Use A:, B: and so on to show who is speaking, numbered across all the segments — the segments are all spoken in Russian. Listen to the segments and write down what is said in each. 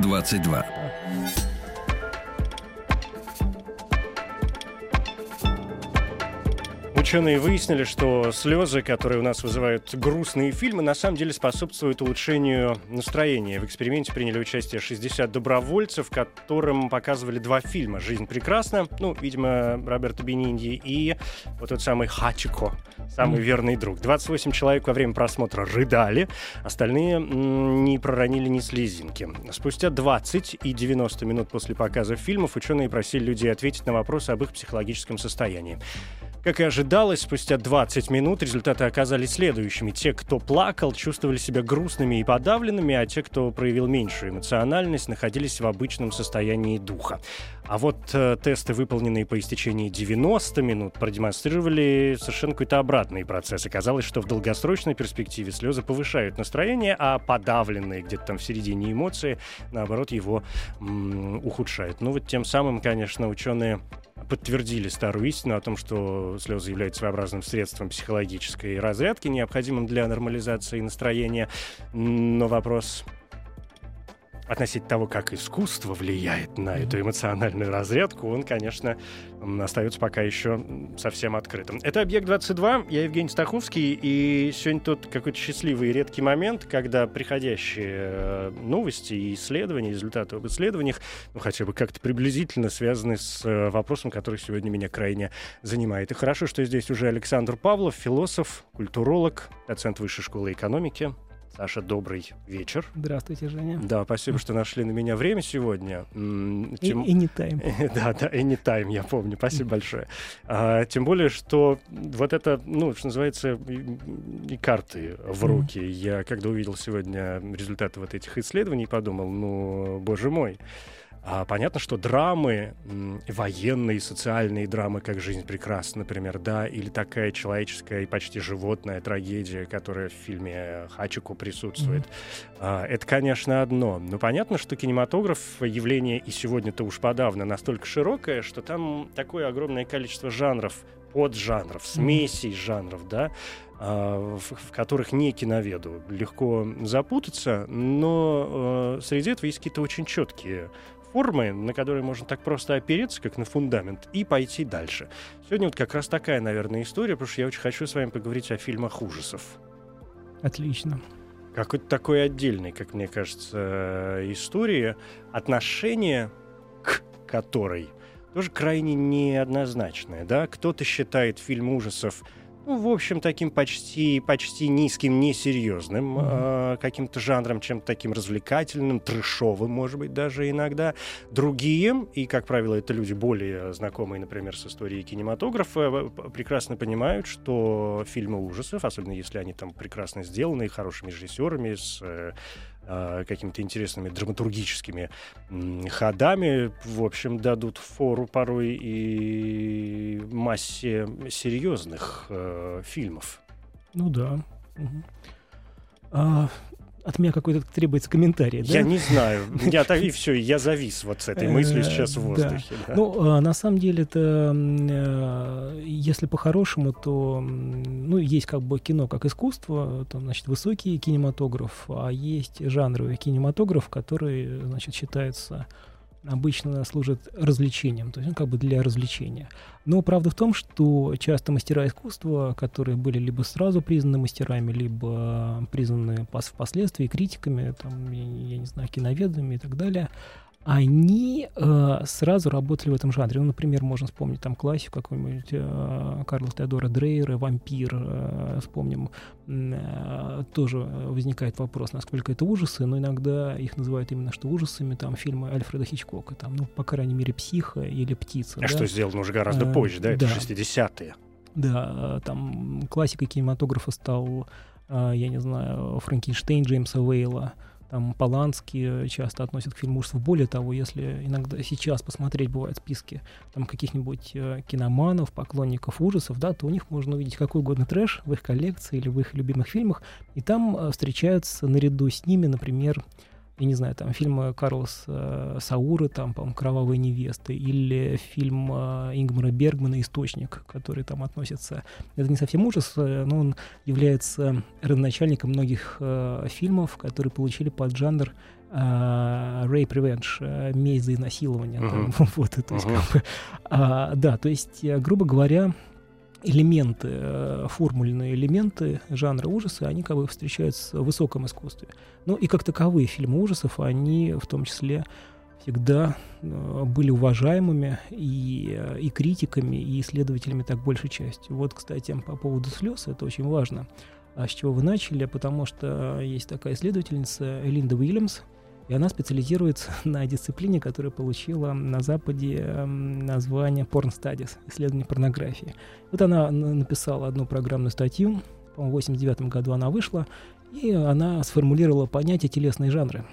A: 22.
B: Ученые выяснили, что слезы, которые у нас вызывают грустные фильмы, на самом деле способствуют улучшению настроения. В эксперименте приняли участие 60 добровольцев, которым показывали два фильма «Жизнь прекрасна», ну, видимо, Роберто Бенинди, и вот тот самый «Хачико», самый верный друг. 28 человек во время просмотра рыдали, остальные не проронили ни слезинки. Спустя 20 и 90 минут после показа фильмов ученые просили людей ответить на вопросы об их психологическом состоянии. Как и ожидалось, спустя 20 минут результаты оказались следующими. Те, кто плакал, чувствовали себя грустными и подавленными, а те, кто проявил меньшую эмоциональность, находились в обычном состоянии духа. А вот э, тесты, выполненные по истечении 90 минут, продемонстрировали совершенно какой-то обратный процесс. Оказалось, что в долгосрочной перспективе слезы повышают настроение, а подавленные где-то там в середине эмоции, наоборот, его м, ухудшают. Ну вот тем самым, конечно, ученые подтвердили старую истину о том, что слезы являются своеобразным средством психологической разрядки, необходимым для нормализации настроения. Но вопрос относительно того, как искусство влияет на эту эмоциональную разрядку, он, конечно, остается пока еще совсем открытым. Это «Объект-22», я Евгений Стаховский, и сегодня тут какой-то счастливый и редкий момент, когда приходящие э, новости и исследования, результаты об исследованиях, ну, хотя бы как-то приблизительно связаны с э, вопросом, который сегодня меня крайне занимает. И хорошо, что здесь уже Александр Павлов, философ, культуролог, доцент Высшей школы экономики. Саша, добрый вечер.
C: Здравствуйте, Женя.
B: Да, спасибо, что нашли на меня время сегодня.
C: И,
B: тем-
C: и не тайм.
B: Да, да, anytime, я помню. Спасибо большое. А, тем более, что вот это, ну, что называется, и, и карты в руки. Я, когда увидел сегодня результаты вот этих исследований, подумал, ну, боже мой. А понятно, что драмы, военные, социальные драмы, как «Жизнь прекрасна», например, да, или такая человеческая и почти животная трагедия, которая в фильме «Хачико» присутствует, а, это, конечно, одно. Но понятно, что кинематограф — явление и сегодня-то уж подавно настолько широкое, что там такое огромное количество жанров, поджанров, смесей жанров, да, а, в, в которых не киноведу. Легко запутаться, но э, среди этого есть какие-то очень четкие формы, на которые можно так просто опереться, как на фундамент, и пойти дальше. Сегодня вот как раз такая, наверное, история, потому что я очень хочу с вами поговорить о фильмах ужасов.
C: Отлично.
B: Какой-то такой отдельный, как мне кажется, э, история, отношение к которой тоже крайне неоднозначное. Да? Кто-то считает фильм ужасов ну, в общем, таким почти, почти низким, несерьезным э, каким-то жанром, чем-то таким развлекательным, трешовым, может быть, даже иногда. Другие, и, как правило, это люди более знакомые, например, с историей кинематографа, э, прекрасно понимают, что фильмы ужасов, особенно если они там прекрасно сделаны, хорошими режиссерами, с э, э, какими-то интересными драматургическими ходами, в общем, дадут фору порой и массе серьезных э, фильмов.
C: Ну да. Мгм. А, от меня какой-то требуется комментарий, да?
B: Я не знаю, я так и все, я завис вот с этой мыслью
C: Э,
B: сейчас в
C: да.
B: воздухе. да.
C: Ну, а, на самом деле, это, э, если по-хорошему, то, ну, есть как бы кино как искусство, там, значит, высокий кинематограф, а есть жанровый кинематограф, который, значит, считается обычно служит развлечением, то есть он как бы для развлечения. Но правда в том, что часто мастера искусства, которые были либо сразу признаны мастерами, либо признаны пос- впоследствии критиками, там, я, я не знаю, киноведами и так далее, они э, сразу работали в этом жанре. Ну, например, можно вспомнить там классику какой-нибудь э, Карла Теодора Дрейера, «Вампир», э, вспомним. Э, тоже возникает вопрос, насколько это ужасы, но иногда их называют именно что ужасами, там, фильмы Альфреда Хичкока, там, ну, по крайней мере, «Психа» или «Птица».
B: А
C: да?
B: что сделано уже гораздо
C: Э,
B: позже, да, это
C: да.
B: 60-е.
C: Да, там классикой кинематографа стал, а, я не знаю, Франкенштейн Джеймса Уэйла. Там Полански часто относят к фильму ужасов. Более того, если иногда сейчас посмотреть бывают списки там каких-нибудь э, киноманов, поклонников ужасов, да, то у них можно увидеть какой угодно трэш в их коллекции или в их любимых фильмах, и там э, встречаются наряду с ними, например, я не знаю, там фильмы Карлос э, Сауры, там, по-моему, «Кровавые невесты», или фильм э, Ингмара Бергмана «Источник», который там относится... Это не совсем ужас, э, но он является родоначальником многих э, фильмов, которые получили под жанр э, rape revenge, э, месть за изнасилование. Uh-huh. Там, вот, то есть, uh-huh. как бы, а, да, то есть, э, грубо говоря, элементы, э, формульные элементы жанра ужасы, они как бы встречаются в высоком искусстве. Ну и как таковые фильмы ужасов, они в том числе всегда э, были уважаемыми и, э, и критиками, и исследователями так большей частью. Вот, кстати, по поводу слез, это очень важно. А с чего вы начали? Потому что есть такая исследовательница Элинда Уильямс, и она специализируется на дисциплине, которая получила на Западе эм, название Porn Studies, исследование порнографии. Вот она написала одну программную статью, по-моему, в 89 году она вышла, и она сформулировала понятие телесные жанры.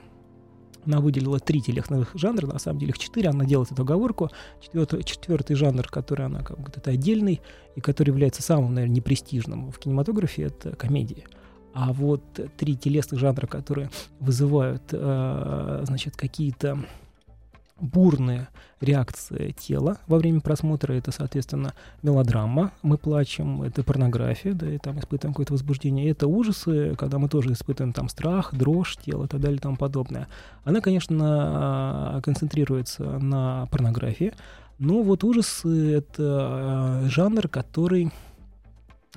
C: Она выделила три телесных жанра, на самом деле их четыре, она делает эту оговорку. Четвертый, четвертый жанр, который она как бы это отдельный, и который является самым, наверное, непрестижным в кинематографе, это комедия. А вот три телесных жанра, которые вызывают, э, значит, какие-то бурные реакции тела во время просмотра. Это, соответственно, мелодрама, мы плачем, это порнография, да, и там испытываем какое-то возбуждение. И это ужасы, когда мы тоже испытываем там страх, дрожь тела и так далее и тому подобное. Она, конечно, концентрируется на порнографии, но вот ужасы — это э, жанр, который Э,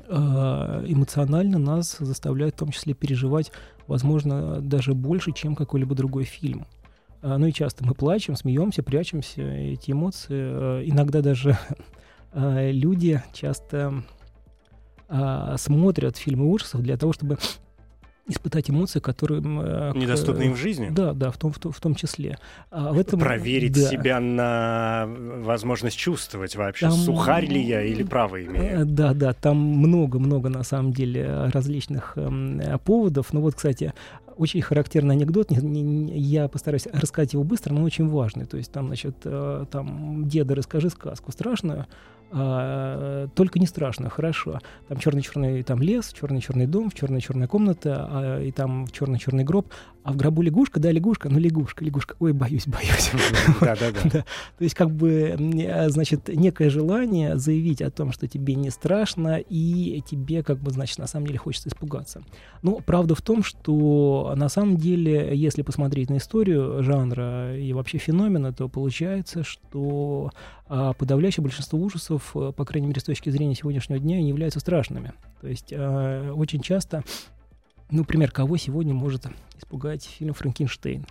C: эмоционально нас заставляет в том числе переживать, возможно, даже больше, чем какой-либо другой фильм. Э, ну и часто мы плачем, смеемся, прячемся, эти эмоции. Э, иногда даже люди часто смотрят фильмы ужасов для того, чтобы испытать эмоции, которые...
B: Э, Недоступны им в жизни?
C: Да, да, в том, в, в том числе.
B: А в этом, Проверить да. себя на возможность чувствовать вообще, там, сухарь ли я или право имею.
C: Э, да, да, там много-много, на самом деле, различных э, поводов. Ну вот, кстати, очень характерный анекдот. Не, не, я постараюсь рассказать его быстро, но он очень важный. То есть там, значит, э, там, деда, расскажи сказку страшную, а, только не страшно, хорошо. Там черный-черный там лес, черный-черный дом, черная-черная комната, а, и там черный-черный гроб, а в гробу лягушка, да, лягушка, ну лягушка, лягушка, ой, боюсь, боюсь. Да-да-да. То есть как бы, значит, некое желание заявить о том, что тебе не страшно, и тебе как бы, значит, на самом деле хочется испугаться. Но правда в том, что на самом деле, если посмотреть на историю жанра и вообще феномена, то получается, что а подавляющее большинство ужасов, э, по крайней мере, с точки зрения сегодняшнего дня, не являются страшными. То есть э, очень часто, ну, например, кого сегодня может испугать фильм «Франкенштейн»?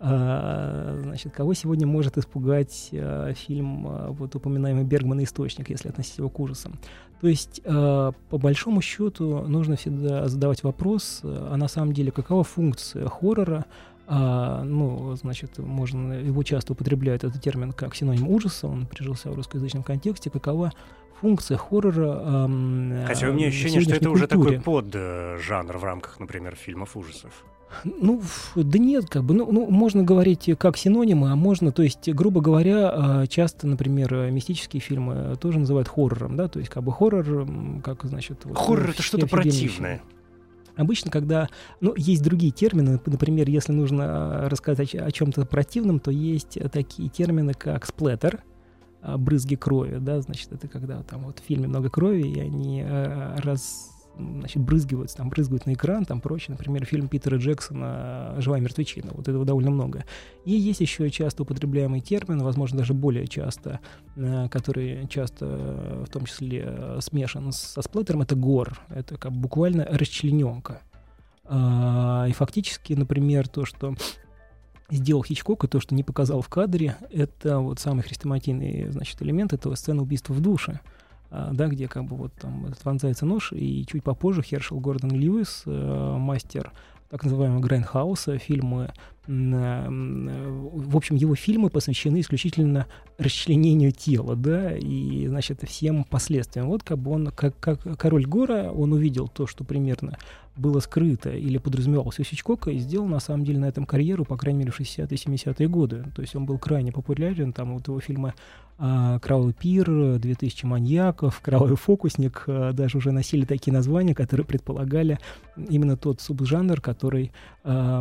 C: А, значит, кого сегодня может испугать а, фильм, а, вот упоминаемый Бергман «Источник», если относить его к ужасам? То есть, а, по большому счету, нужно всегда задавать вопрос, а на самом деле, какова функция хоррора, а, ну, значит, можно, его часто употребляют этот термин как синоним ужаса, он прижился в русскоязычном контексте, какова функция хоррора.
B: Эм, Хотя у меня ощущение, что это культуре. уже такой под-жанр в рамках, например, фильмов ужасов.
C: Ну, да нет, как бы, ну, ну, можно говорить как синонимы, а можно, то есть, грубо говоря, часто, например, мистические фильмы тоже называют хоррором, да, то есть, как бы хоррор, как, значит...
B: Хоррор вот, — это что-то противное. Фильм.
C: Обычно, когда, ну, есть другие термины, например, если нужно э, рассказать о, о чем-то противном, то есть такие термины, как сплеттер, э, брызги крови, да, значит, это когда там вот в фильме много крови, и они э, раз значит, брызгиваются, там, брызгают на экран, там, прочее. Например, фильм Питера Джексона «Живая мертвечина». Вот этого довольно много. И есть еще часто употребляемый термин, возможно, даже более часто, э, который часто, э, в том числе, э, смешан со сплеттером, это гор. Это как буквально расчлененка. А, и фактически, например, то, что сделал Хичкок, и то, что не показал в кадре, это вот самый хрестоматийный, значит, элемент этого сцены убийства в душе. А, да, где как бы вот там вонзается нож, и чуть попозже Хершел Гордон Льюис, э, мастер так называемого Грайндхауса, фильмы, в общем, его фильмы посвящены исключительно расчленению тела, да, и, значит, всем последствиям. Вот как бы он, как, как король Гора, он увидел то, что примерно было скрыто или подразумевалось у Хичкока, и сделал на самом деле на этом карьеру, по крайней мере, в 60-е 70-е годы. То есть он был крайне популярен, там вот его фильмы а, «Кровавый пир», «2000 маньяков», «Кровавый фокусник» а, даже уже носили такие названия, которые предполагали именно тот субжанр, который, а,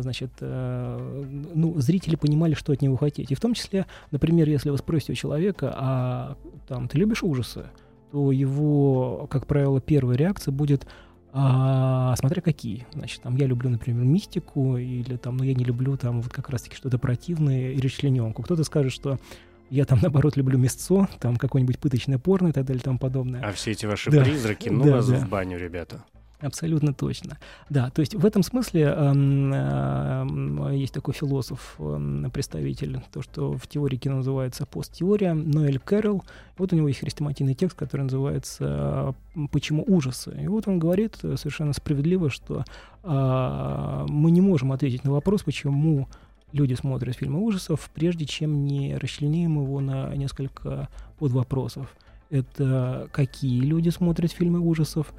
C: значит, ну, зрители понимали, что от него хотеть. И в том числе, например, если вы спросите у человека, а там, ты любишь ужасы? то его, как правило, первая реакция будет а, смотря какие. Значит, там я люблю, например, мистику, или там, ну, я не люблю там вот как раз-таки что-то противное и расчлененку. Кто-то скажет, что я там, наоборот, люблю мясцо, там какое-нибудь пыточное порно и так далее и тому подобное.
B: А все эти ваши да. призраки, ну, да, вас да. в баню, ребята.
C: Абсолютно точно. Да, то есть в этом смысле э, э, есть такой философ, э, представитель, то, что в теории кино называется посттеория, Ноэль Кэрролл. Вот у него есть хрестоматийный текст, который называется «Почему ужасы?». И вот он говорит совершенно справедливо, что э, мы не можем ответить на вопрос, почему люди смотрят фильмы ужасов, прежде чем не расчленим его на несколько подвопросов. Это какие люди смотрят фильмы ужасов,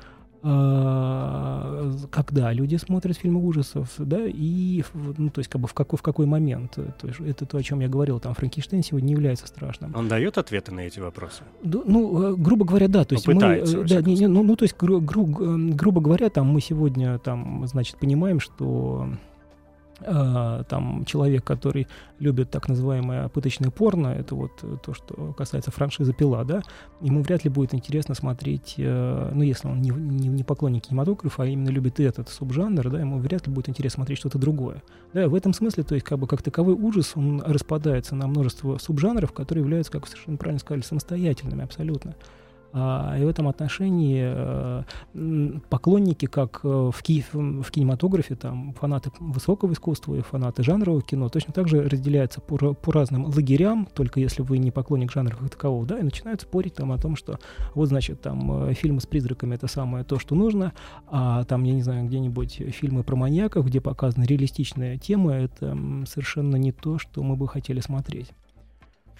C: а, когда люди смотрят фильмы ужасов, да, и, ну, то есть, как бы в какой, в какой момент. То есть, это то, о чем я говорил, там, Франкенштейн сегодня не является страшным.
B: Он дает ответы на эти вопросы?
C: Да, ну, э, грубо говоря, да, то есть мы, э, да, не, не, ну, ну, то есть, гру, гру, грубо говоря, там, мы сегодня, там, значит, понимаем, что там человек, который любит так называемое пыточное порно, это вот то, что касается франшизы «Пила», да, ему вряд ли будет интересно смотреть, э, ну, если он не, не, не поклонник кинематографа, а именно любит этот субжанр, да, ему вряд ли будет интересно смотреть что-то другое. Да, в этом смысле, то есть, как бы, как таковой ужас, он распадается на множество субжанров, которые являются, как вы совершенно правильно сказали, самостоятельными абсолютно. А, и в этом отношении э, поклонники, как э, в, ки в кинематографе, там фанаты высокого искусства и фанаты жанрового кино, точно так же разделяются по, по разным лагерям, только если вы не поклонник жанра как такового, да, и начинают спорить там о том, что вот, значит, там э, фильмы с призраками это самое то, что нужно, а там, я не знаю, где-нибудь фильмы про маньяков, где показаны реалистичные темы, это совершенно не то, что мы бы хотели смотреть.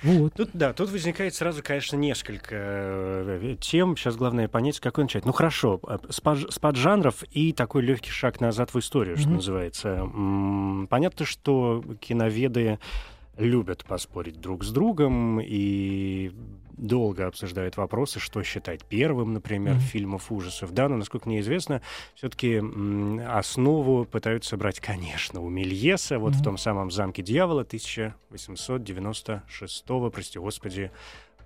B: Вот. Тут, да, тут возникает сразу, конечно, несколько э, тем. Сейчас главное понять, с какой начать. Ну хорошо, э, с, под, с поджанров и такой легкий шаг назад в историю, mm-hmm. что называется. Понятно, что киноведы любят поспорить друг с другом и долго обсуждают вопросы, что считать первым, например, mm-hmm. фильмов ужасов. Да, но, насколько мне известно, все-таки основу пытаются брать, конечно, у Мельеса, вот mm-hmm. в том самом «Замке дьявола» 1896, прости господи,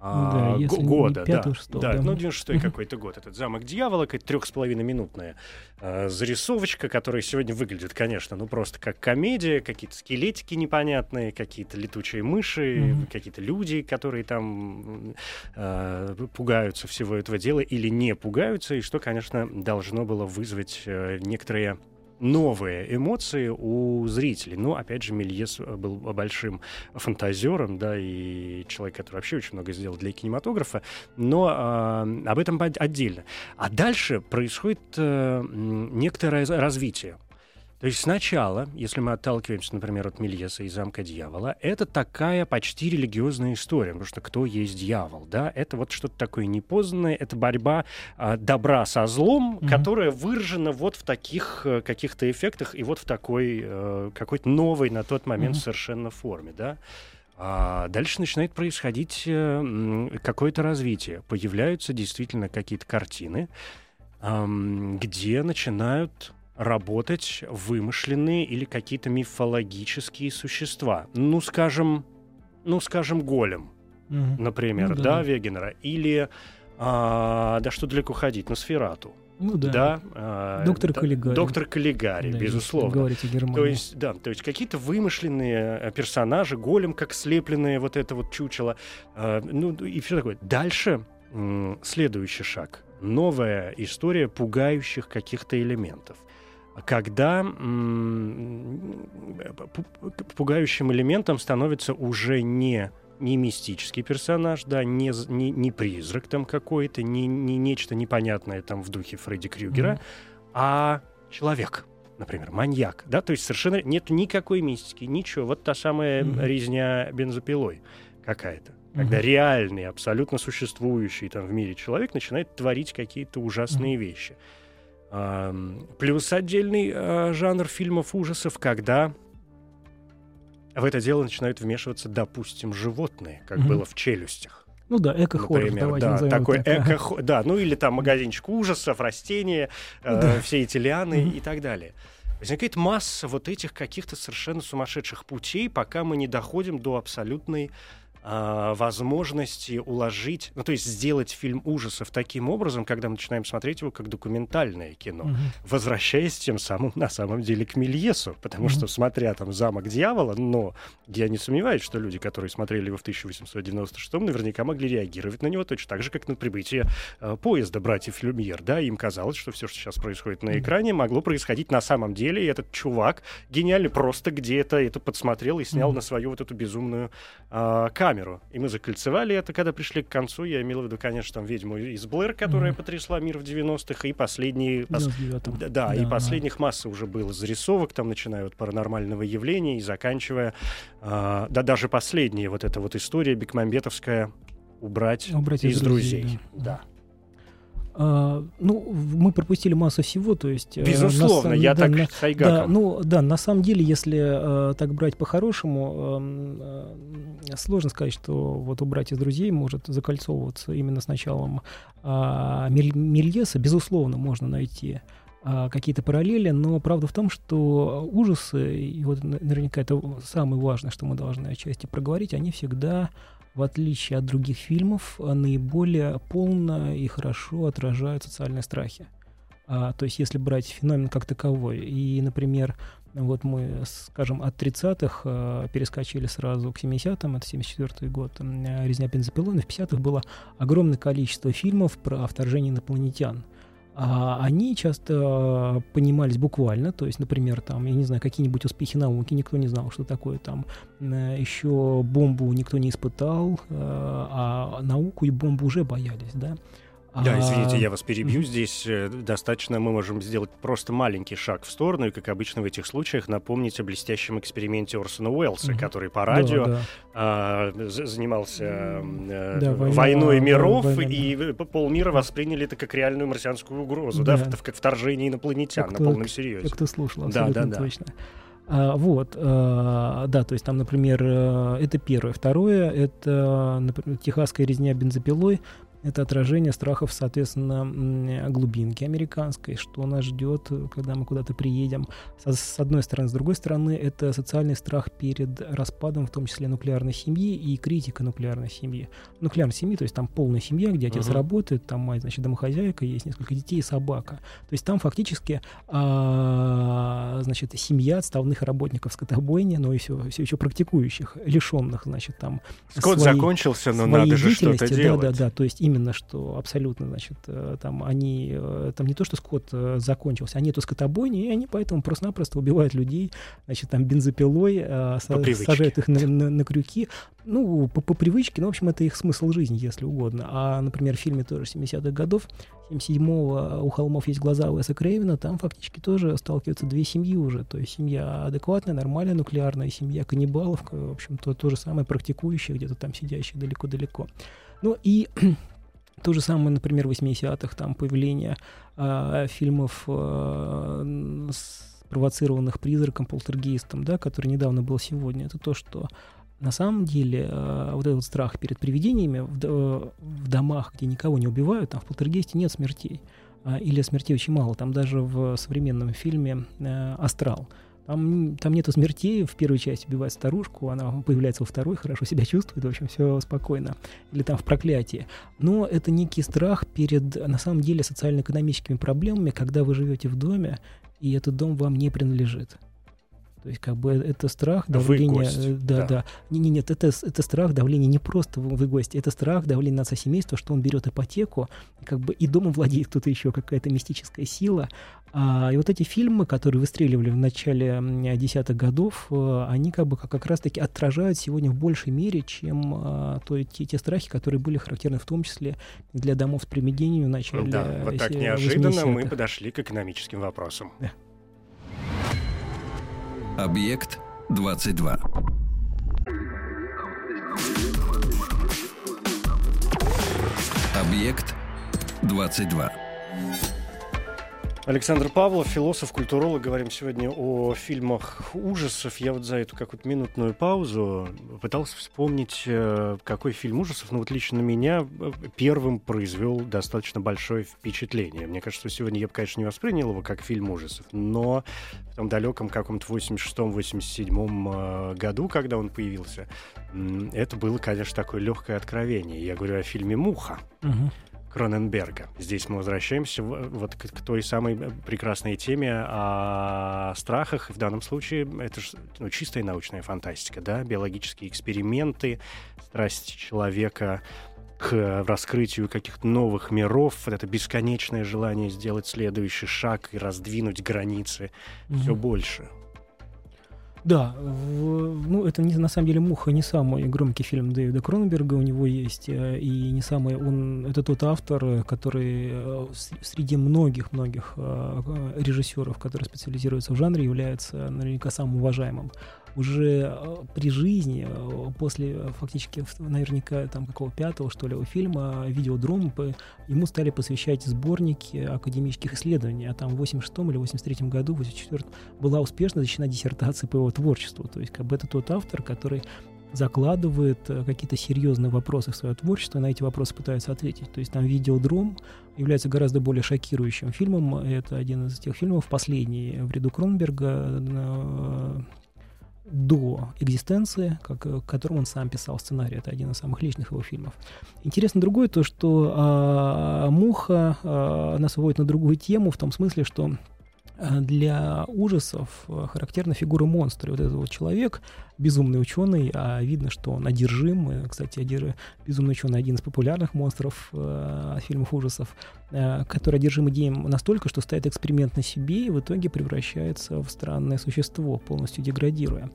B: а, да, года. да, да, да, ну 96-й какой-то год. Этот замок дьявола, какая-то трех с половиной минутная а, зарисовочка, которая сегодня выглядит, конечно, ну просто как комедия, какие-то скелетики непонятные, какие-то летучие мыши, mm-hmm. какие-то люди, которые там а, пугаются всего этого дела или не пугаются, и что, конечно, должно было вызвать а, некоторые новые эмоции у зрителей. Но, опять же, Мельес был большим фантазером, да, и человек, который вообще очень много сделал для кинематографа, но э, об этом отдельно. А дальше происходит э, некоторое развитие. То есть сначала, если мы отталкиваемся, например, от Мельеса и замка дьявола, это такая почти религиозная история, потому что кто есть дьявол, да? Это вот что-то такое непознанное, это борьба а, добра со злом, mm-hmm. которая выражена вот в таких а, каких-то эффектах и вот в такой а, какой-то новой на тот момент mm-hmm. совершенно форме, да? А дальше начинает происходить а, какое-то развитие. Появляются действительно какие-то картины, где начинают работать вымышленные или какие-то мифологические существа. Ну, скажем, ну, скажем, голем, mm например, ну, да. да, Вегенера, или, а, да что далеко ходить, на Сферату.
C: Ну да. да а,
B: доктор
C: да, Каллигари.
B: Доктор Каллигари, да, безусловно.
C: Говорите Германии.
B: То есть, да, то есть какие-то вымышленные э, персонажи, голем, как слепленные вот это вот чучело. А, ну и все такое. Дальше следующий шаг. Новая история пугающих каких-то элементов когда пугающим элементом становится уже не не мистический персонаж, да, не, не, не призрак там какой-то, не, не нечто непонятное там в духе Фредди Крюгера, mm-hmm. а человек, например, маньяк, да, то есть совершенно нет никакой мистики, ничего, вот та самая mm-hmm. резня бензопилой какая-то, mm-hmm. когда реальный, абсолютно существующий там в мире человек начинает творить какие-то ужасные mm-hmm. вещи. Плюс отдельный а, жанр фильмов ужасов, когда в это дело начинают вмешиваться, допустим, животные, как
C: Мгм.
B: было в челюстях.
C: Ну да, эко-хоррор,
B: Например,
C: давайте
B: да, такой
C: так. Ага.
B: эко, да, ну или там магазинчик ужасов, растения, э,
C: Да.
B: все эти лианы
C: Мгм.
B: и так далее. Возникает масса вот этих каких-то совершенно сумасшедших путей, пока мы не доходим до абсолютной а, возможности уложить, ну то есть сделать фильм ужасов таким образом, когда мы начинаем смотреть его как документальное кино,
C: Мгм.
B: возвращаясь тем самым на самом деле к Мельесу, потому
C: Мгм.
B: что смотря там «Замок дьявола», но я не сомневаюсь, что люди, которые смотрели его в 1896 наверняка могли реагировать на него точно так же, как на прибытие э, поезда братьев Люмьер, да, им казалось, что все, что сейчас происходит на экране, могло происходить на самом деле, и этот чувак гениальный просто где-то это подсмотрел и снял
C: Мгм.
B: на свою вот эту безумную а, камеру. И мы закольцевали это, когда пришли к концу. Я имел в виду, конечно, там «Ведьму из Блэр», которая
C: Мгм.
B: потрясла мир в 90-х, и последние...
C: 99-м.
B: Да, да, и последних масса уже было зарисовок, там, начиная от паранормального явления и заканчивая, а, да, даже последняя вот эта вот история бекмамбетовская «Убрать,
C: «Убрать
B: из
C: из
B: друзей».
C: друзей»,
B: Да.
C: да. А, ну, мы пропустили массу всего, то есть... э,
B: Безусловно,
C: на
B: я
C: да,
B: так
C: на-. Да, ну да, на самом деле, если э, так брать по-хорошему, эм, э, сложно сказать, что вот убрать из друзей может закольцовываться именно с началом Мель- Мельеса. Безусловно, можно найти а, какие-то параллели, но правда в том, что ужасы, и вот на- наверняка это самое важное, что мы должны отчасти проговорить, они всегда, в отличие от других фильмов, а, наиболее полно и хорошо отражают социальные страхи. А, то есть, если брать феномен как таковой, и, например, вот мы, скажем, от 30-х э, перескочили сразу к 70-м, это 74-й год, э, «Резня бензопилой», но в 50-х было огромное количество фильмов про вторжение инопланетян. А они часто понимались буквально, то есть, например, там, я не знаю, какие-нибудь успехи науки, никто не знал, что такое там, э, еще бомбу никто не испытал, э, а науку и бомбу уже боялись, да.
B: Да,
C: А,
B: извините, я вас перебью. Здесь э, достаточно мы можем сделать просто маленький шаг в сторону, и, как обычно в этих случаях, напомнить о блестящем эксперименте Орсона Уэллса,
C: Мгм.
B: который по
C: да,
B: радио
C: да.
B: а, з- занимался э,
C: Да, война-
B: войной миров,
C: война,
B: и э, полмира восприняли это как реальную марсианскую угрозу, да,
C: Да.
B: как вторжение инопланетян
C: Как
B: на полном серьезе.
C: кто слушал,
B: Да,
C: абсолютно
B: да, да.
C: точно. А, вот, а, да, то есть там, например, э, это первое. Второе, это, например, техасская резня бензопилой. Это отражение страхов, соответственно, глубинки американской, что нас ждет, когда мы куда-то приедем. Со- С одной стороны. С другой стороны, это социальный страх перед распадом, в том числе нуклеарной семьи и критика нуклеарной семьи. Нуклеарной семьи, то есть там полная семья, где отец
B: Мгм.
C: работает, там мать, значит, домохозяйка, есть несколько детей и собака. То есть там фактически а, значит, семья отставных работников скотобойни, но и все, все еще практикующих, лишенных, значит, там
B: Скот
C: своей-
B: закончился, но
C: своей
B: надо же что-то делать.
C: Да, да, да. То есть именно что абсолютно, значит, э, там они, э, там не то, что скот э, закончился, они эту скотобойни, и они поэтому просто-напросто убивают людей, значит, там бензопилой, са-
B: привычке.
C: сажают их на, на- на крюки. Ну, по, по привычке, ну, в общем, это их смысл жизни, если угодно. А, например, в фильме тоже 70-х годов, 77-го «У холмов есть глаза» Уэса Крейвена, там фактически тоже сталкиваются две семьи уже. То есть семья адекватная, нормальная, нуклеарная, семья каннибалов, в общем, то, то же самое практикующие, где-то там сидящие далеко-далеко. Ну и то же самое, например, в 80-х, там появление а, фильмов, н- спровоцированных призраком, полтергейстом, да, который недавно был сегодня, это то, что на самом деле а, вот этот страх перед привидениями в, д- в домах, где никого не убивают, там в полтергейсте нет смертей. А, или смертей очень мало. Там даже в современном фильме э, «Астрал» Там, там нету смертей, в первой части убивает старушку, она появляется во второй, хорошо себя чувствует, в общем, все спокойно. Или там в проклятии. Но это некий страх перед, на самом деле, социально-экономическими проблемами, когда вы живете в доме, и этот дом вам не принадлежит. То есть, как бы это страх,
B: Вы
C: давление.
B: гость,
C: э, Да,
B: да.
C: да. Не, не, нет, это, это страх, давление не просто вы, гость, это страх, давление на отца семейства, что он берет ипотеку, как бы и домом владеет кто-то еще, какая-то мистическая сила. А, и вот эти фильмы, которые выстреливали в начале десятых годов, э, они как бы как, как раз-таки отражают сегодня в большей мере, чем а, то, те, те страхи, которые были характерны в том числе для домов с привидениями в начале
B: Да, вот так
C: э,
B: неожиданно мы
C: 80-х.
B: подошли к экономическим вопросам.
A: Объект 22. Объект 22.
B: Александр Павлов, философ, культуролог. Говорим сегодня о фильмах ужасов. Я вот за эту какую-то минутную паузу пытался вспомнить, э, какой фильм ужасов, ну вот лично меня э, первым произвел достаточно большое впечатление. Мне кажется, что сегодня я бы, конечно, не воспринял его как фильм ужасов, но в том далеком каком-то 86-87 э, году, когда он появился, это было, конечно, такое легкое откровение. Я говорю о фильме «Муха». Угу. Кроненберга. Здесь мы возвращаемся вот к, к той самой э, прекрасной теме о страхах. В данном случае это же ну, чистая научная фантастика, да, биологические эксперименты, страсть человека к раскрытию каких-то новых миров, вот это бесконечное желание сделать следующий шаг и раздвинуть границы mm-hmm. все больше.
C: Да, в, ну это не, на самом деле «Муха» не самый громкий фильм Дэвида Кроненберга, у него есть, э, и не самый, он, это тот автор, который э, среди многих-многих э, режиссеров, которые специализируются в жанре, является наверняка самым уважаемым уже э, при жизни, э, после э, фактически наверняка там какого пятого, что ли, фильма «Видеодром», ему стали посвящать сборники академических исследований, а там в 86 или 83 году, в 84 была успешно защищена диссертация по его творчеству. То есть как бы это тот автор, который закладывает какие-то серьезные вопросы в свое творчество, и на эти вопросы пытается ответить. То есть там «Видеодром» является гораздо более шокирующим фильмом. Это один из тех фильмов, последний в ряду Кронберга, до экзистенции, как, к которому он сам писал сценарий. Это один из самых личных его фильмов. Интересно другое то, что а, «Муха» а, нас выводит на другую тему в том смысле, что Э, для ужасов э, характерна фигура монстра. Вот этот вот человек, безумный ученый, а видно, что он одержим. Кстати, одер... безумный ученый один из популярных монстров э, фильмов ужасов, э, который одержим идеем настолько, что ставит эксперимент на себе и в итоге превращается в странное существо, полностью деградируя.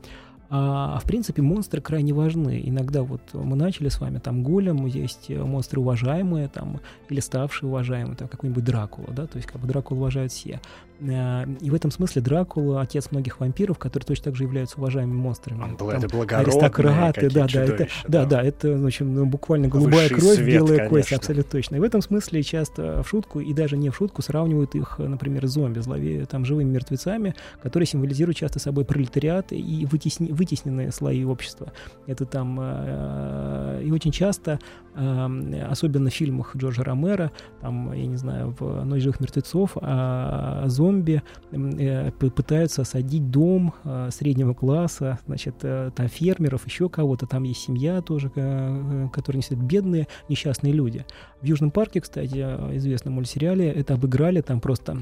C: А, в принципе, монстры крайне важны. Иногда вот мы начали с вами, там голем, есть монстры уважаемые, там, или ставшие уважаемые, там какой-нибудь Дракула, да, то есть как бы Дракула уважают все. Э, и в этом смысле Дракула отец многих вампиров, которые точно так же являются уважаемыми монстрами. Он
B: был, это аристократы,
C: да, да, это, да, да, это, в общем, ну, буквально голубая Высший кровь, свет, белая конечно. кость, абсолютно точно. И в этом смысле часто в шутку и даже не в шутку сравнивают их, например, зомби, злове, там живыми мертвецами, которые символизируют часто собой пролетариат и вытесни, вытесненные слои общества. Это там э, и очень часто, э, особенно в фильмах Джорджа Ромера, там, я не знаю, в «Ночь живых мертвецов», а зомби зомби э, пытаются осадить дом среднего класса, значит, э, там фермеров, еще кого-то, там есть семья тоже, которая несет бедные, несчастные люди. В Южном парке, кстати, известном мультсериале, это обыграли там просто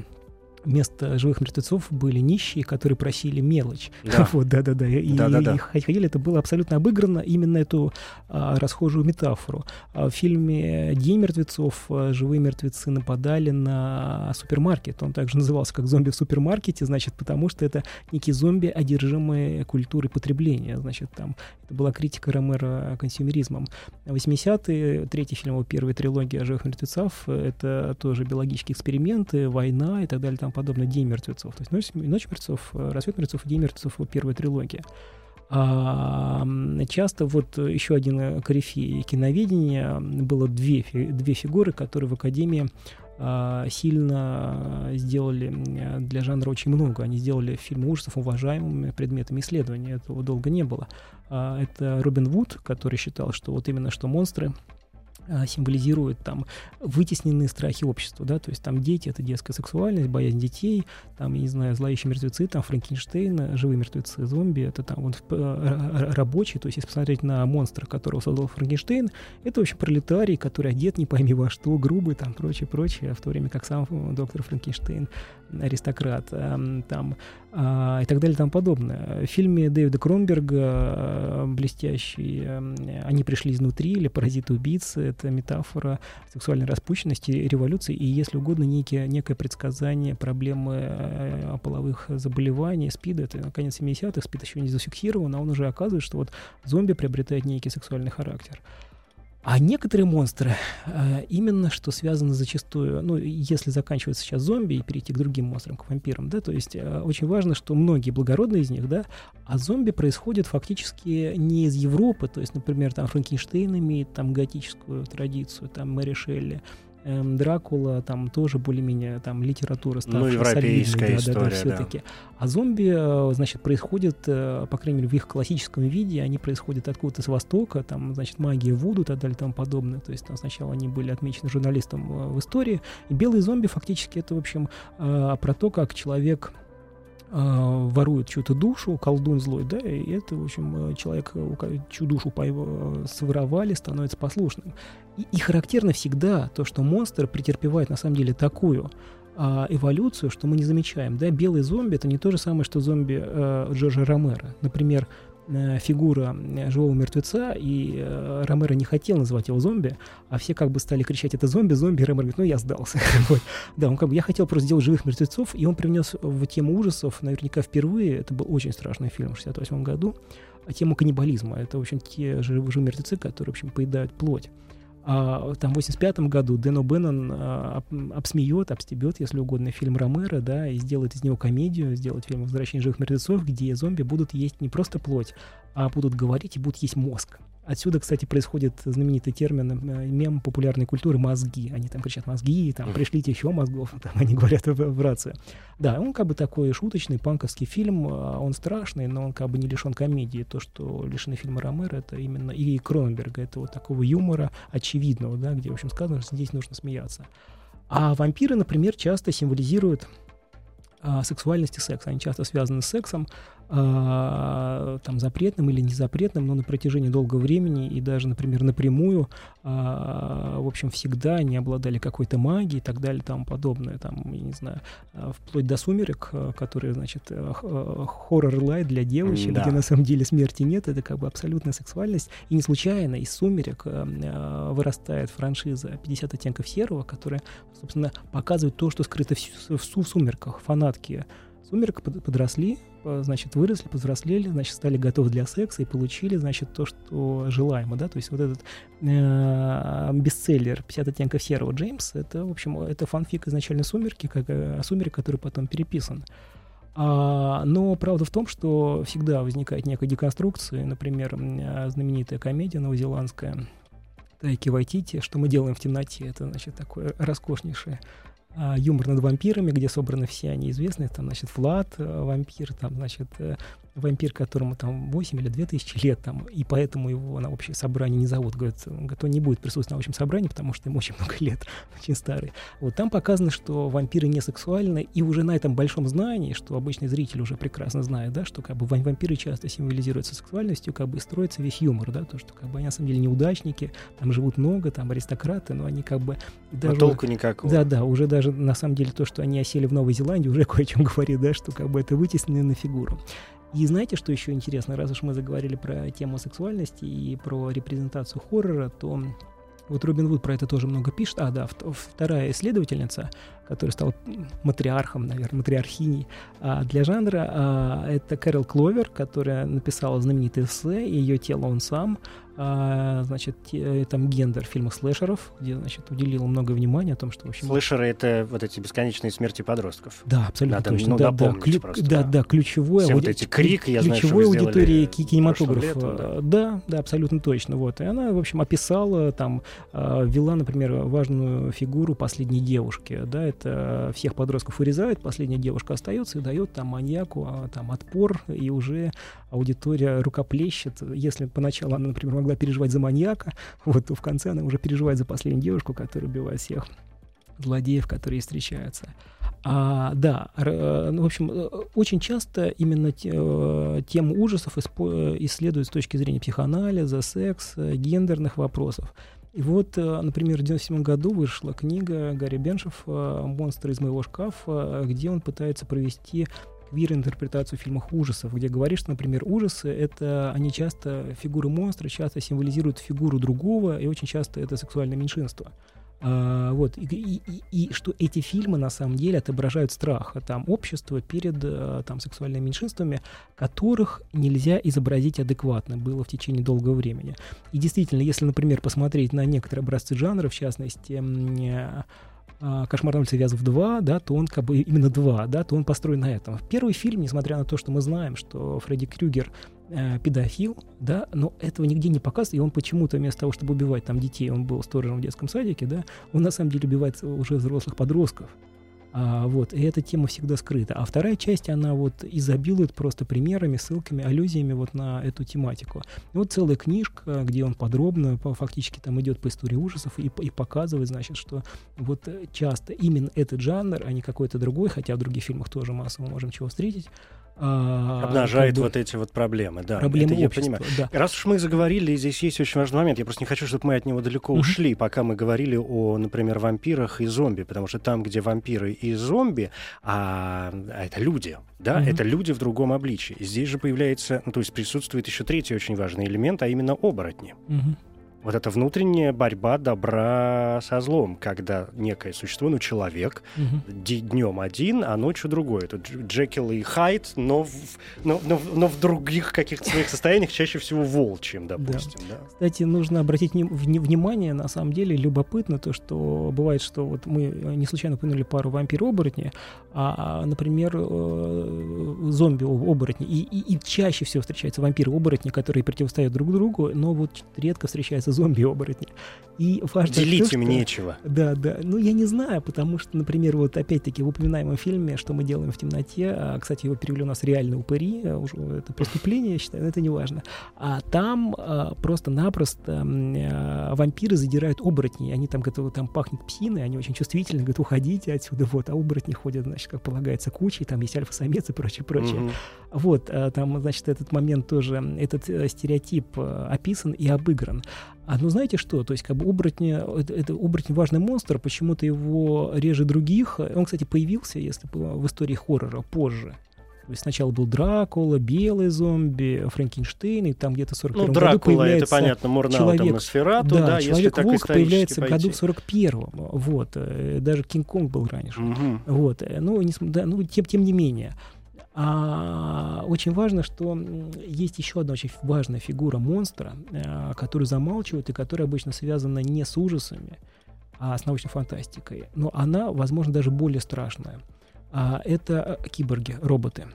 C: вместо живых мертвецов были нищие, которые просили мелочь. Да. вот, да, да, да. И, да, да, да. и ходили, это было абсолютно обыграно именно эту а, расхожую метафору. А в фильме День мертвецов живые мертвецы нападали на супермаркет. Он также назывался как зомби в супермаркете, значит, потому что это некие зомби, одержимые культурой потребления. Значит, там это была критика Ромера консюмеризмом. 80-е, третий фильм его первой трилогии о живых мертвецах, это тоже биологические эксперименты, война и так далее, там подобное День мертвецов. То есть Ночь, Ночь мертвецов, э, Рассвет мертвецов и День мертвецов первая трилогия. А, часто вот еще один э, корифей киноведения было две, две фигуры, которые в Академии а, сильно сделали для жанра очень много. Они сделали фильм ужасов уважаемыми предметами исследования. Этого долго не было. А, это Робин Вуд, который считал, что вот именно что монстры символизирует там вытесненные страхи общества, да, то есть там дети — это детская сексуальность, боязнь детей, там, я не знаю, зловещие мертвецы, там Франкенштейн, живые мертвецы, зомби, это там вот э, рабочие, то есть если посмотреть на монстра, которого создал Франкенштейн, это, в общем, пролетарий, который одет не пойми во что, грубый, там, прочее, прочее, в то время как сам доктор Франкенштейн аристократ, эм, там, а, и так далее и тому подобное. В фильме Дэвида Кронберга э, блестящий эм, «Они пришли изнутри» или «Паразиты убийцы» — это метафора сексуальной распущенности, революции и, если угодно, некие, некое предсказание проблемы э, половых заболеваний, СПИДа. Это конец 70-х, СПИД еще не зафиксирован, а он уже оказывает, что вот зомби приобретает некий сексуальный характер. А некоторые монстры э, именно что связаны зачастую, ну, если заканчивать сейчас зомби и перейти к другим монстрам, к вампирам, да, то есть э, очень важно, что многие благородные из них, да, а зомби происходят фактически не из Европы, то есть, например, там Франкенштейн имеет там готическую традицию, там Мэри Шелли, эм, Дракула, там тоже более-менее там литература
B: Ну, европейская
C: да,
B: история,
C: да, да, все-таки. А зомби, э, значит, происходят, э, по крайней мере, в их классическом виде, они происходят откуда-то с Востока, там, значит, магия Вуду и так далее тому подобное. То есть там сначала они были отмечены журналистом э, в истории. И белые зомби фактически это, в общем, про то, как человек ворует чью-то душу, колдун злой, да, и это, в общем, э, человек, чью душу э, своровали, становится послушным. И, и характерно всегда то, что монстр претерпевает на самом деле такую а, эволюцию, что мы не замечаем. Да? Белый зомби — это не то же самое, что зомби э, Джорджа Ромера. Например, Э, фигура э, живого мертвеца, и э, Ромеро не хотел называть его зомби, а все как бы стали кричать «это зомби, зомби», и Ромеро говорит «ну я сдался». вот. Да, он как бы «я хотел просто сделать живых мертвецов», и он привнес в тему ужасов, наверняка впервые, это был очень страшный фильм в 68 году, а тему каннибализма. Это, в общем, те живые мертвецы, которые, в общем, поедают плоть. А, там в 85 году Дэн О'Беннон а, обсмеет, обстебет, если угодно, фильм Ромеро, да, и сделает из него комедию, сделает фильм «Возвращение живых мертвецов», где зомби будут есть не просто плоть, а будут говорить и будут есть мозг. Отсюда, кстати, происходит знаменитый термин, э, мем популярной культуры «мозги». Они там кричат «мозги», там «пришлите еще мозгов», там они говорят в, рацию. Да, он как бы такой шуточный, панковский фильм, а он страшный, но он как бы не лишен комедии. То, что лишены фильма Ромера, это именно и Кроненберга, это вот такого юмора очевидного, да, где, в общем, сказано, что здесь нужно смеяться. А вампиры, например, часто символизируют а, сексуальность и секс. Они часто связаны с сексом. А, там запретным или незапретным, но на протяжении долгого времени и даже, например, напрямую, а, в общем, всегда не обладали какой-то магией и так далее, там подобное, там, я не знаю, а, вплоть до «Сумерек», которые, значит, хоррор-лайт для девочек, да. где на самом деле смерти нет, это как бы абсолютная сексуальность, и не случайно из «Сумерек» вырастает франшиза «50 оттенков серого», которая, собственно, показывает то, что скрыто в, в, в «Сумерках». Фанатки «Сумерек» подросли, значит, выросли, повзрослели, значит, стали готовы для секса и получили, значит, то, что желаемо, да, то есть вот этот э, бестселлер «50 оттенков серого» Джеймс, это, в общем, это фанфик изначально «Сумерки», как э, «Сумерек», который потом переписан. А, но правда в том, что всегда возникает некая деконструкция, например, знаменитая комедия новозеландская Тайки Вайтити, что мы делаем в темноте, это, значит, такое роскошнейшее юмор над вампирами, где собраны все они известные, там, значит, Влад, э, вампир, там, значит, э, вампир, которому там 8 или 2000 лет, там, и поэтому его на общее собрание не зовут. Говорят, говорит, он не будет присутствовать на общем собрании, потому что ему очень много лет, очень старый. Вот там показано, что вампиры не сексуальны, и уже на этом большом знании, что обычный зритель уже прекрасно знает, да, что как бы вампиры часто символизируются сексуальностью, как бы строится весь юмор, да, то, что как бы они на самом деле неудачники, там живут много, там аристократы, но они как бы...
B: Даже, а толку никакого.
C: Да, да, уже даже на самом деле то, что они осели в Новой Зеландии, уже кое о чем говорит, да, что как бы это вытеснено на фигуру. И знаете, что еще интересно? Раз уж мы заговорили про тему сексуальности и про репрезентацию хоррора, то вот Робин Вуд про это тоже много пишет. А, да, вторая исследовательница, которая стала матриархом, наверное, матриархиней а, для жанра, а, это Кэрол Кловер, которая написала знаменитый эссе «Ее тело он сам», а, значит, те, там гендер в фильмах слэшеров, где, значит, уделила много внимания о том, что, в общем...
B: Слэшеры — это вот эти бесконечные смерти подростков.
C: Да, абсолютно
B: Надо,
C: точно.
B: Ну,
C: да,
B: да,
C: клю...
B: просто,
C: да, да, ключевое...
B: Все вот эти крик, я знаю,
C: ключевой аудитории
B: кинематографа. Летом,
C: да. да, да, абсолютно точно. Вот. И она, в общем, описала, там, а, вела, например, важную фигуру последней девушки. Да, это всех подростков урезает, последняя девушка остается и дает там маньяку а, там, отпор, и уже аудитория рукоплещет. Если поначалу она, например, могла переживать за маньяка, вот, в конце она уже переживает за последнюю девушку, которая убивает всех злодеев, которые встречаются. А, да, ну, в общем, э, очень часто именно э, тему ужасов исследуют с точки зрения психоанализа, секса, гендерных вопросов. И вот, э, например, в 1997 году вышла книга Гарри Беншев «Монстры из моего шкафа», где он пытается провести квир-интерпретацию фильмов ужасов, где говоришь, что, например, ужасы — это они часто, фигуры монстра часто символизируют фигуру другого, и очень часто это сексуальное меньшинство. А, вот, и, и, и, и что эти фильмы на самом деле отображают страх там, общества перед э, там, сексуальными меньшинствами, которых нельзя изобразить адекватно было в течение долгого времени. И действительно, если, например, посмотреть на некоторые образцы жанра, в частности, а, «Кошмар на улице Вязов 2», да, то он как бы именно два, да, то он построен на этом. Первый фильм, несмотря на то, что мы знаем, что Фредди Крюгер э, педофил, да, но этого нигде не показывает, и он почему-то вместо того, чтобы убивать там детей, он был сторожем в детском садике, да, он на самом деле убивает уже взрослых подростков. А, вот, и эта тема всегда скрыта. А вторая часть, она вот изобилует просто примерами, ссылками, аллюзиями вот на эту тематику. И вот целая книжка, где он подробно, фактически там идет по истории ужасов и, и показывает, значит, что вот часто именно этот жанр, а не какой-то другой, хотя в других фильмах тоже массово можем чего встретить,
B: обнажает как бы, вот эти вот проблемы, да.
C: Проблемы это общества, я понимаю. Да.
B: Раз уж мы заговорили, здесь есть очень важный момент. Я просто не хочу, чтобы мы от него далеко mm-hmm. ушли, пока мы говорили о, например, вампирах и зомби, потому что там, где вампиры и зомби, а, а это люди, да, mm-hmm. это люди в другом обличии. Здесь же появляется, ну, то есть присутствует еще третий очень важный элемент, а именно оборотни. Mm-hmm вот эта внутренняя борьба добра со злом, когда некое существо, ну, человек, угу. днем один, а ночью другой. Это Джекил и Хайд, но в, но, но, но в других каких-то своих состояниях, чаще всего волчьим, допустим. Да. Да.
C: Кстати, нужно обратить внимание, на самом деле, любопытно то, что бывает, что вот мы не случайно упомянули пару вампир-оборотни, а, а например, э, зомби-оборотни. И, и, и чаще всего встречаются вампиры-оборотни, которые противостоят друг другу, но вот редко встречаются зомби-оборотни. И важно
B: Делить то, им что... нечего.
C: Да, да. Ну, я не знаю, потому что, например, вот опять-таки в упоминаемом фильме «Что мы делаем в темноте», а, кстати, его перевели у нас реально упыри, а, уже это преступление, я считаю, но это не важно. А там а, просто-напросто а, вампиры задирают оборотней, они там готовы, там пахнет псиной, они очень чувствительны, говорят, уходите отсюда, вот, а оборотни ходят, значит, как полагается, кучей, там есть альфа-самец и прочее, прочее. Mm-hmm. Вот, а, там, значит, этот момент тоже, этот э, стереотип э, описан и обыгран. А ну знаете что? То есть как бы оборотни, это, это оборотень важный монстр, почему-то его реже других. Он, кстати, появился, если в истории хоррора позже. То есть сначала был Дракула, белый зомби, Франкенштейн, и там где-то в 41
B: ну, Дракула, году появляется это понятно, Мурнау, человек, там,
C: да,
B: да
C: Человек-волк появляется в году в 41-м, вот, э, даже Кинг-Конг был раньше, угу. вот, э, ну, не, да, ну тем, тем не менее. А очень важно, что есть еще одна очень важная фигура монстра, э, которую замалчивают и которая обычно связана не с ужасами, а с научной фантастикой. Но она, возможно, даже более страшная. А это киборги, роботы.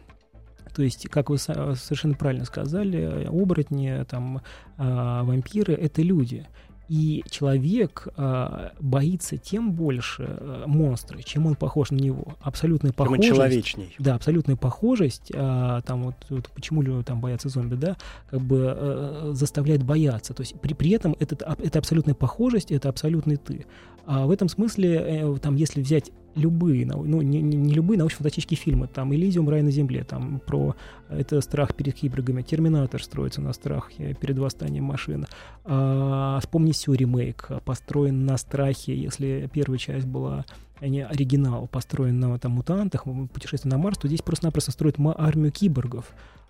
C: То есть, как вы совершенно правильно сказали, оборотни, там, а, вампиры — это люди. И человек э, боится тем больше э, монстра, чем он похож на него. Абсолютная похожесть. Чем
B: человечней.
C: Да, абсолютная похожесть. Э, там вот, вот почему люди там боятся зомби, да, как бы э, заставляет бояться. То есть при, при этом это, это абсолютная похожесть, это абсолютный ты. А в этом смысле, э, там, если взять любые, ну, не, не любые научно-фантастические фильмы, там, «Элизиум. Рай на земле», там, про это страх перед киборгами, «Терминатор» строится на страхе перед восстанием машин. А, вспомни все ремейк, построен на страхе, если первая часть была а не оригинал, построен на там, мутантах, путешествие на Марс, то здесь просто-напросто строят армию киборгов.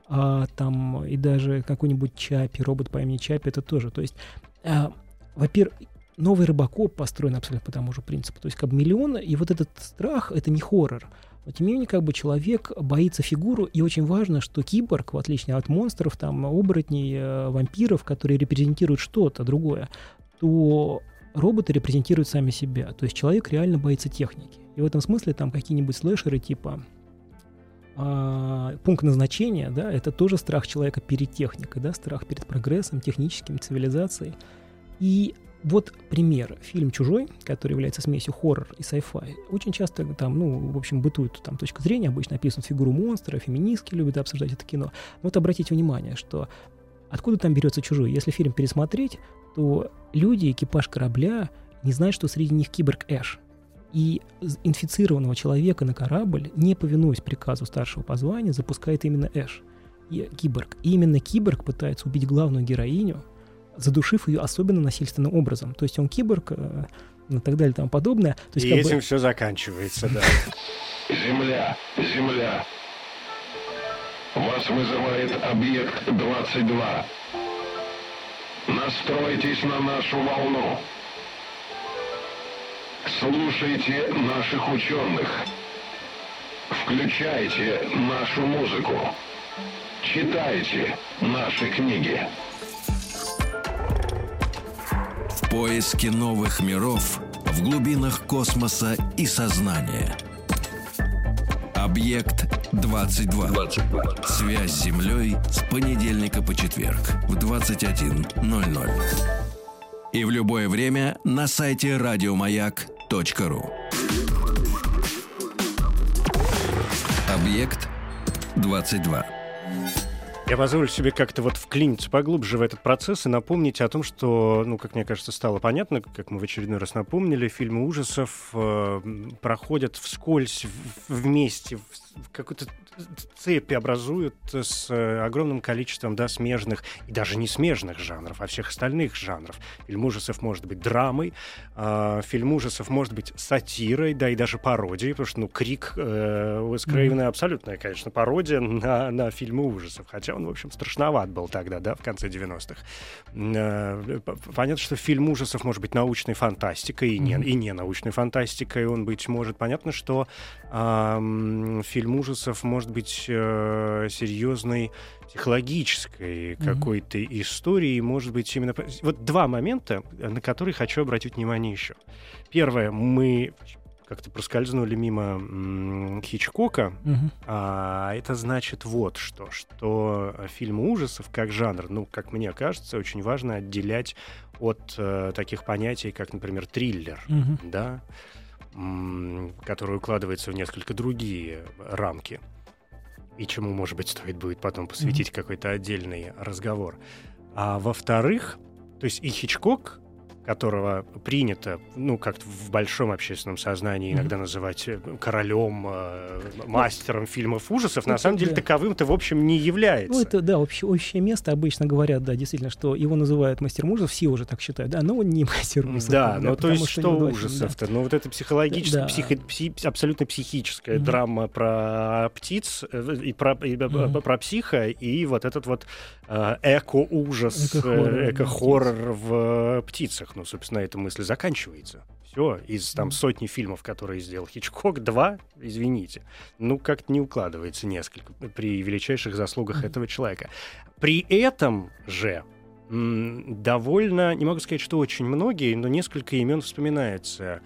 C: А, там и даже какой-нибудь Чапи, робот по имени Чапи, это тоже. То есть, а, во-первых, новый Робокоп построен абсолютно по тому же принципу. То есть как бы миллион, и вот этот страх — это не хоррор. Но тем не менее, как бы человек боится фигуру, и очень важно, что киборг, в отличие от монстров, там, оборотней, э, вампиров, которые репрезентируют что-то другое, то роботы репрезентируют сами себя. То есть человек реально боится техники. И в этом смысле там какие-нибудь слэшеры типа а, пункт назначения, да, это тоже страх человека перед техникой, да, страх перед прогрессом, техническим, цивилизацией. И вот пример. Фильм «Чужой», который является смесью хоррор и sci-fi, очень часто там, ну, в общем, бытует там точка зрения, обычно описывают фигуру монстра, феминистки любят обсуждать это кино. Но вот обратите внимание, что откуда там берется «Чужой»? Если фильм пересмотреть, то люди, экипаж корабля, не знают, что среди них киборг Эш. И инфицированного человека на корабль, не повинуясь приказу старшего по званию, запускает именно Эш, и киборг. И именно киборг пытается убить главную героиню, задушив ее особенно насильственным образом. То есть он киборг э, и так далее и тому подобное. То есть,
B: и этим бы... все заканчивается, да.
D: Земля, земля. Вас вызывает объект 22. Настройтесь на нашу волну. Слушайте наших ученых. Включайте нашу музыку. Читайте наши книги.
A: Поиски новых миров в глубинах космоса и сознания. Объект 22. 22. Связь с землей с понедельника по четверг в 21.00. И в любое время на сайте радиомаяк.ру. Объект 22.
B: Я позволю себе как-то вот вклиниться поглубже в этот процесс и напомнить о том, что, ну, как мне кажется, стало понятно, как мы в очередной раз напомнили, фильмы ужасов э, проходят вскользь, вместе, в, какой-то цепи образуют с огромным количеством, да, смежных и даже не смежных жанров, а всех остальных жанров. Фильм ужасов может быть драмой, э, фильм ужасов может быть сатирой, да, и даже пародией, потому что, ну, Крик э, Уэс Крейвена mm-hmm. абсолютная, конечно, пародия на, на фильмы ужасов, хотя он, в общем, страшноват был тогда, да, в конце 90-х. Э, понятно, что фильм ужасов может быть научной фантастикой и не, mm-hmm. и не научной фантастикой, он быть может. Понятно, что э, фильм ужасов может быть э, серьезной психологической mm-hmm. какой-то историей, может быть именно... Вот два момента, на которые хочу обратить внимание еще. Первое, мы как-то проскользнули мимо Хичкока, mm-hmm. а это значит вот что, что фильм ужасов как жанр, ну, как мне кажется, очень важно отделять от э, таких понятий, как, например, триллер, mm-hmm. да, м- который укладывается в несколько другие рамки и чему, может быть, стоит будет потом посвятить mm-hmm. какой-то отдельный разговор. А во-вторых, то есть и Хичкок которого принято, ну, как-то в большом общественном сознании иногда называть э, королем, э, мастером фильмов ужасов, ну, на самом деле таковым-то, в общем, не является.
C: Ну, это, да, общее, общее место. Обычно говорят, да, действительно, что его называют мастером ужасов, все уже так считают, да, но он не мастер ужасов.
B: Да, ну, то есть что, ужасов-то? Ну, вот это психологическая, абсолютно психическая драма про птиц э, и про, mm-hmm. про психа, и вот этот вот э, эко-ужас, эко-хоррор, эко-хоррор в птицах. Ну, собственно, эта мысль заканчивается. Все, из там сотни фильмов, которые сделал Хичкок, два, извините, ну, как-то не укладывается несколько при величайших заслугах этого человека. При этом же довольно, не могу сказать, что очень многие, но несколько имен вспоминается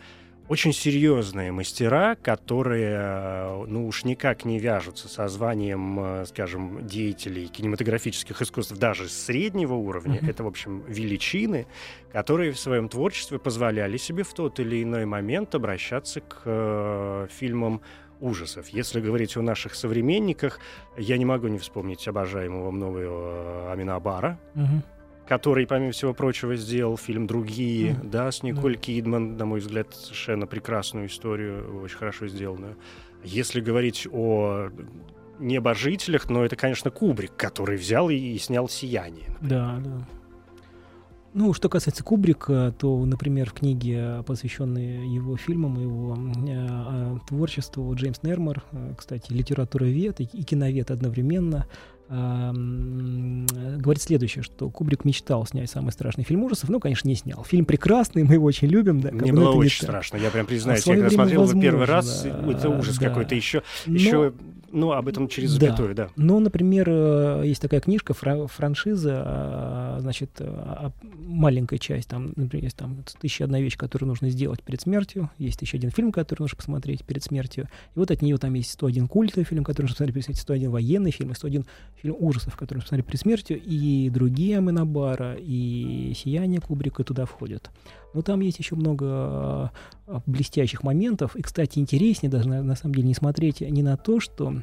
B: очень серьезные мастера, которые, э, ну уж никак не вяжутся со званием, э, скажем, деятелей кинематографических искусств даже среднего уровня. Mm-hmm. Это, в общем, величины, которые в своем творчестве позволяли себе в тот или иной момент обращаться к э, фильмам ужасов. Если говорить о наших современниках, я не могу не вспомнить обожаемого мною э, Аминабара. Mm-hmm который, помимо всего прочего, сделал фильм «Другие», mm. да, с Николь mm. Кидман, на мой взгляд, совершенно прекрасную историю, очень хорошо сделанную. Если говорить о небожителях, но это, конечно, Кубрик, который взял и, и снял «Сияние».
C: Да, да. Ну, что касается Кубрика, то, например, в книге, посвященной его фильмам, его э, творчеству, Джеймс Нермор, э, кстати, литературовед и, и киновед одновременно, говорит следующее, что Кубрик мечтал снять самый страшный фильм ужасов, но, конечно, не снял. Фильм прекрасный, мы его очень любим. Да,
B: Мне было очень страшно, я прям признаюсь, а я когда смотрел его первый раз, это ужас да. какой-то еще, но... еще ну, об этом через запятую, да. да.
C: Ну, например, э, есть такая книжка, франшиза, а, значит, а, маленькая часть, там, например, есть там «Тысяча одна вещь», которую нужно сделать перед смертью, есть еще один фильм, который нужно посмотреть перед смертью, и вот от нее там есть 101 культовый фильм, который нужно посмотреть перед смертью, 101 военный фильм, и 101 фильм ужасов, который нужно посмотреть перед смертью, и другие Аминабара, и «Сияние Кубрика» туда входят. Но там есть еще много э, блестящих моментов. И, кстати, интереснее даже на, на самом деле не смотреть не на то, что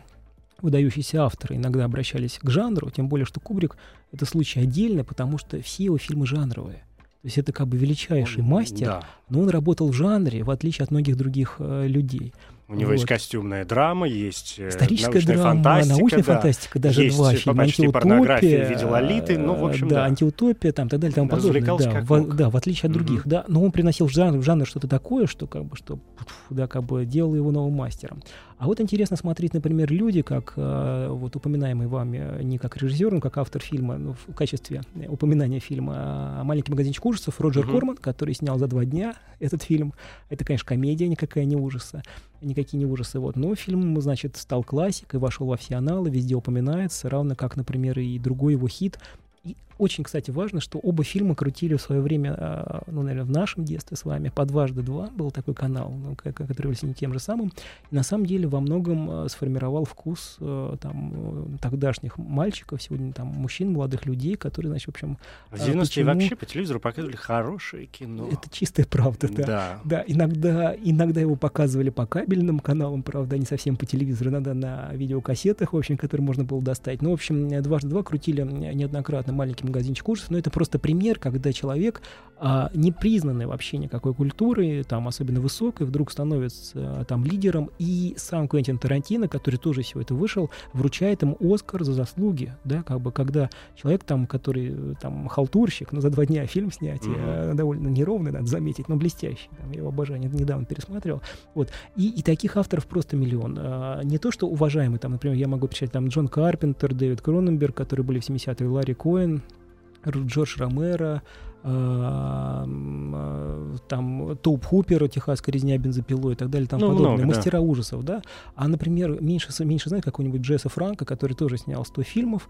C: выдающиеся авторы иногда обращались к жанру, тем более, что Кубрик — это случай отдельный, потому что все его фильмы жанровые. То есть это как бы величайший он, мастер, да. но он работал в жанре, в отличие от многих других э, людей.
B: У него вот. есть костюмная драма, есть
C: э, Историческая драма, фантастика, научная да. фантастика, даже
B: есть
C: два фильма.
B: почти порнография в виде Лолиты, ну, в общем,
C: да.
B: Да,
C: антиутопия, там, так далее, тому подобное. Да, в, да, в отличие от других, mm-hmm. да. Но он приносил в жанр, в жанр что-то такое, что как бы, что, да, как бы делал его новым мастером. А вот интересно смотреть, например, люди, как э, вот упоминаемый вами не как режиссер, но как автор фильма, ну, в качестве упоминания фильма а «Маленький магазинчик ужасов» Роджер mm-hmm. Корман, который снял за два дня этот фильм. Это, конечно, комедия никакая не ужаса никакие не ужасы. Вот. Но фильм, значит, стал классикой, вошел во все аналы, везде упоминается, равно как, например, и другой его хит. Очень, кстати, важно, что оба фильма крутили в свое время, а, ну, наверное, в нашем детстве с вами, по дважды два был такой канал, ну, который являлся не тем же самым. И на самом деле во многом а, сформировал вкус а, там тогдашних мальчиков, сегодня там мужчин, молодых людей, которые, значит, в общем...
B: В 90-е почему... вообще по телевизору показывали хорошее кино.
C: Это чистая правда, да. Да, да иногда, иногда его показывали по кабельным каналам, правда, не совсем по телевизору, иногда на видеокассетах, в общем, которые можно было достать. Ну, в общем, дважды два крутили неоднократно маленьким магазинчик ужасов, но это просто пример, когда человек, а, не признанный вообще никакой культурой, там, особенно высокой, вдруг становится а, там лидером, и сам Квентин Тарантино, который тоже все это вышел, вручает ему Оскар за заслуги, да, как бы, когда человек там, который там халтурщик, ну, за два дня фильм снять, mm-hmm. довольно неровный, надо заметить, но блестящий, там, я его обожаю, недавно пересматривал, вот, и, и таких авторов просто миллион. А, не то, что уважаемый, там, например, я могу писать там Джон Карпентер, Дэвид Кроненберг, которые были в 70-е, Ларри Коэн, Джордж Ромеро, э, э, там Топ Хупер, Техасская резня бензопилой и так далее, там ну, подобное, много, мастера да. ужасов, да. А, например, меньше, меньше знает какого-нибудь Джесса Франка, который тоже снял 100 фильмов,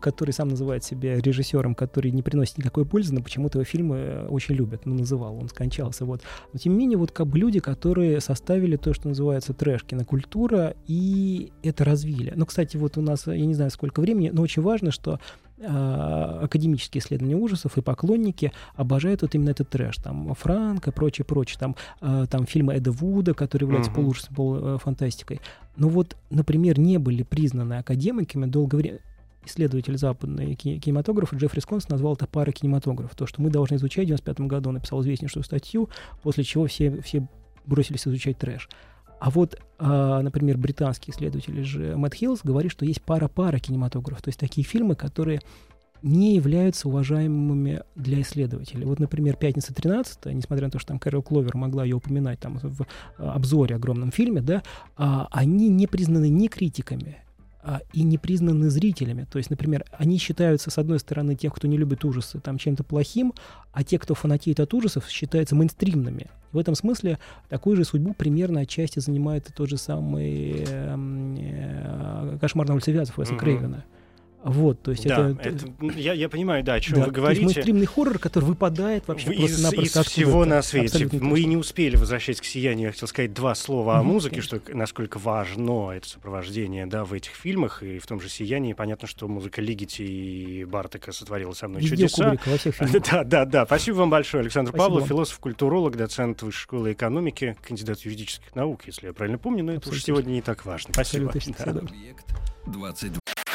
C: который сам называет себя режиссером, который не приносит никакой пользы, но почему-то его фильмы очень любят, ну, называл, он скончался, вот. Но, тем не менее, вот как бы люди, которые составили то, что называется трэш, кинокультура, и это развили. Ну, кстати, вот у нас, я не знаю, сколько времени, но очень важно, что академические исследования ужасов и поклонники обожают вот именно этот трэш. Там Франк и прочее, прочее. Там, а, там фильмы Эда Вуда, которые являются uh-huh. полужасом, полуфантастикой. Но вот, например, не были признаны академиками долгое время исследователь западной кинематографа Джеффри Сконс назвал это паракинематографом. То, что мы должны изучать в 95 году, он написал известнейшую статью, после чего все, все бросились изучать трэш. А вот, а, например, британский исследователь же Мэтт Хиллс говорит, что есть пара-паракинематограф, то есть такие фильмы, которые не являются уважаемыми для исследователей. Вот, например, «Пятница 13», несмотря на то, что там Кэрол Кловер могла ее упоминать там в обзоре огромном фильме, да, а, они не признаны ни критиками, и не признаны зрителями. То есть, например, они считаются, с одной стороны, тех, кто не любит ужасы, там чем-то плохим, а те, кто фанатеет от ужасов, считаются мейнстримными. В этом смысле такую же судьбу примерно отчасти занимает и тот же самый э, э, «Кошмар на улице Вязов» Уэса mm-hmm. Крейвена. Вот, то есть
B: да,
C: это...
B: это я, я понимаю, да, о чем да, вы говорите. То
C: есть мейнстримный хоррор, который выпадает вообще
B: из,
C: просто
B: из всего на свете. Мы не успели, возвращаясь к «Сиянию», я хотел сказать два слова mm-hmm, о музыке, конечно. что насколько важно это сопровождение, да, в этих фильмах, и в том же «Сиянии». Понятно, что музыка Лигити и Бартака сотворила со мной Везде чудеса.
C: Кубрика, во всех фильмах.
B: да, да, да. Спасибо вам большое, Александр Спасибо Павлов, философ-культуролог, доцент Высшей школы экономики, кандидат юридических наук, если я правильно помню, но Абсолютно. это уж сегодня не так важно. Спасибо.
C: Да.
A: 22.